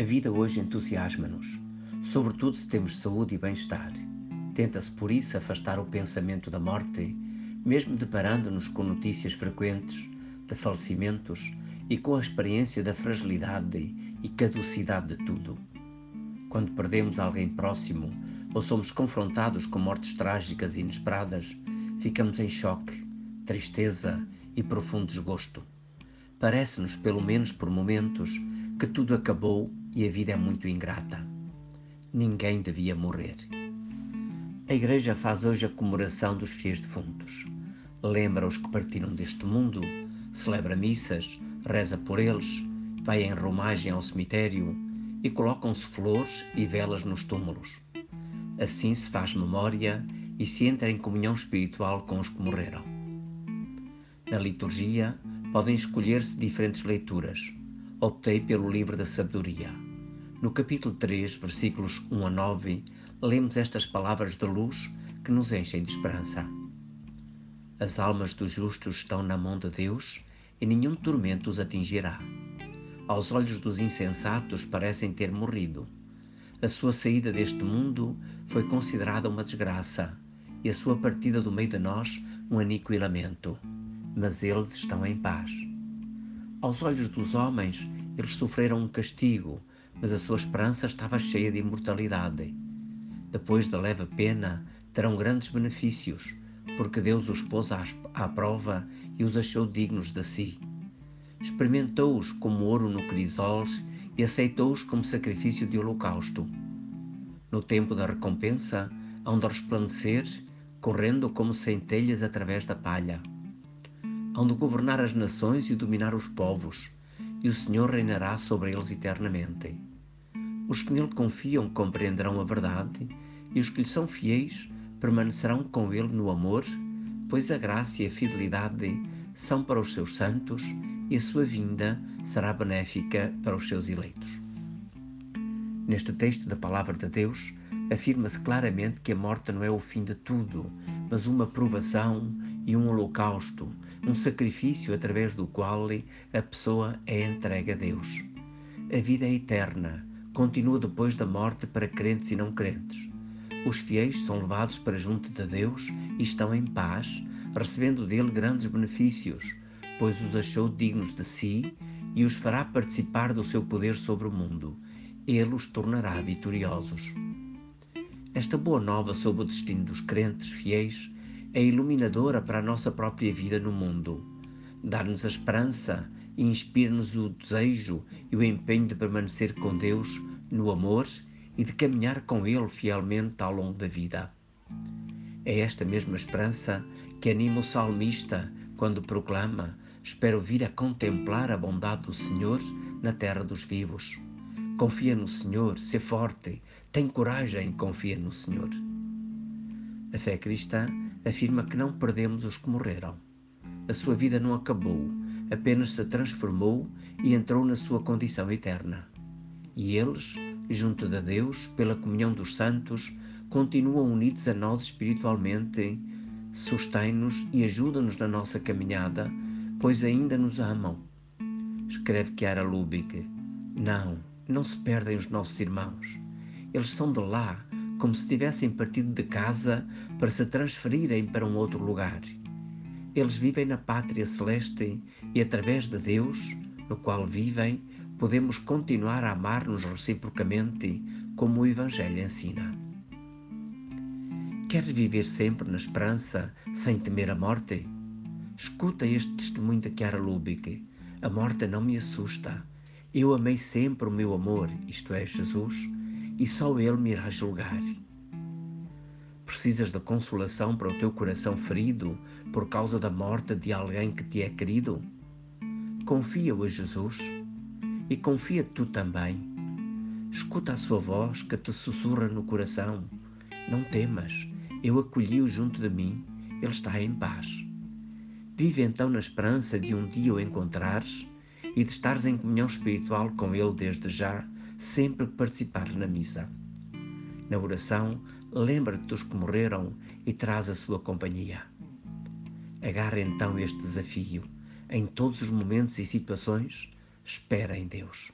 A vida hoje entusiasma-nos, sobretudo se temos saúde e bem-estar. Tenta-se por isso afastar o pensamento da morte, mesmo deparando-nos com notícias frequentes de falecimentos e com a experiência da fragilidade e caducidade de tudo. Quando perdemos alguém próximo ou somos confrontados com mortes trágicas e inesperadas, ficamos em choque, tristeza e profundo desgosto. Parece-nos, pelo menos por momentos, que tudo acabou e a vida é muito ingrata. Ninguém devia morrer. A Igreja faz hoje a comemoração dos fiéis defuntos. Lembra os que partiram deste mundo, celebra missas, reza por eles, vai em romagem ao cemitério e colocam-se flores e velas nos túmulos. Assim se faz memória e se entra em comunhão espiritual com os que morreram. Na liturgia podem escolher-se diferentes leituras. Optei pelo livro da sabedoria. No capítulo 3, versículos 1 a 9, lemos estas palavras de luz que nos enchem de esperança. As almas dos justos estão na mão de Deus e nenhum tormento os atingirá. Aos olhos dos insensatos parecem ter morrido. A sua saída deste mundo foi considerada uma desgraça e a sua partida do meio de nós um aníquo e lamento. Mas eles estão em paz. Aos olhos dos homens, eles sofreram um castigo, mas a sua esperança estava cheia de imortalidade. Depois da leve pena, terão grandes benefícios, porque Deus os pôs à, prova e os achou dignos de si. Experimentou-os como ouro no crisoles e aceitou-os como sacrifício de holocausto. No tempo da recompensa, hão de resplandecer, correndo como centelhas através da palha. Hão de governar as nações e dominar os povos, e o Senhor reinará sobre eles eternamente. Os que nele confiam compreenderão a verdade, e os que lhe são fiéis permanecerão com ele no amor, pois a graça e a fidelidade são para os seus santos e a sua vinda será benéfica para os seus eleitos. Neste texto da Palavra de Deus, afirma-se claramente que a morte não é o fim de tudo, mas uma provação e um holocausto, um sacrifício através do qual a pessoa é entregue a Deus. A vida é eterna, continua depois da morte para crentes e não crentes. Os fiéis são levados para junto de Deus e estão em paz, recebendo dele grandes benefícios, pois os achou dignos de si e os fará participar do seu poder sobre o mundo. Ele os tornará vitoriosos. Esta boa nova sobre o destino dos crentes fiéis é iluminadora para a nossa própria vida no mundo. Dá-nos a esperança e inspira-nos o desejo e o empenho de permanecer com Deus no amor e de caminhar com Ele fielmente ao longo da vida. É esta mesma esperança que anima o salmista quando proclama: Espero vir a contemplar a bondade do Senhor na terra dos vivos. Confia no Senhor, sê forte, tem coragem e confia no Senhor. A fé cristã afirma que não perdemos os que morreram. A sua vida não acabou, apenas se transformou e entrou na sua condição eterna. E eles, junto de Deus, pela comunhão dos santos, continuam unidos a nós espiritualmente, sustêm-nos e ajudam-nos na nossa caminhada, pois ainda nos amam. Escreve Chiara Lubick. Não, não se perdem os nossos irmãos. Eles são de lá, como se tivessem partido de casa para se transferirem para um outro lugar. Eles vivem na pátria celeste e, através de Deus, no qual vivem, podemos continuar a amar-nos reciprocamente, como o Evangelho ensina. Queres viver sempre na esperança, sem temer a morte? Escuta este testemunho de Chiara Lubick. A morte não me assusta. Eu amei sempre o meu amor, isto é, Jesus, e só Ele me irá julgar. Precisas de consolação para o teu coração ferido por causa da morte de alguém que te é querido? Confia-o a Jesus e confia tu também. Escuta a sua voz que te sussurra no coração. Não temas, eu acolhi-o junto de mim, ele está em paz. Vive então na esperança de um dia o encontrares e de estares em comunhão espiritual com ele desde já, sempre que participares na missa. Na oração, lembra-te dos que morreram e traz a sua companhia. Agarra então este desafio. Em todos os momentos e situações, espera em Deus.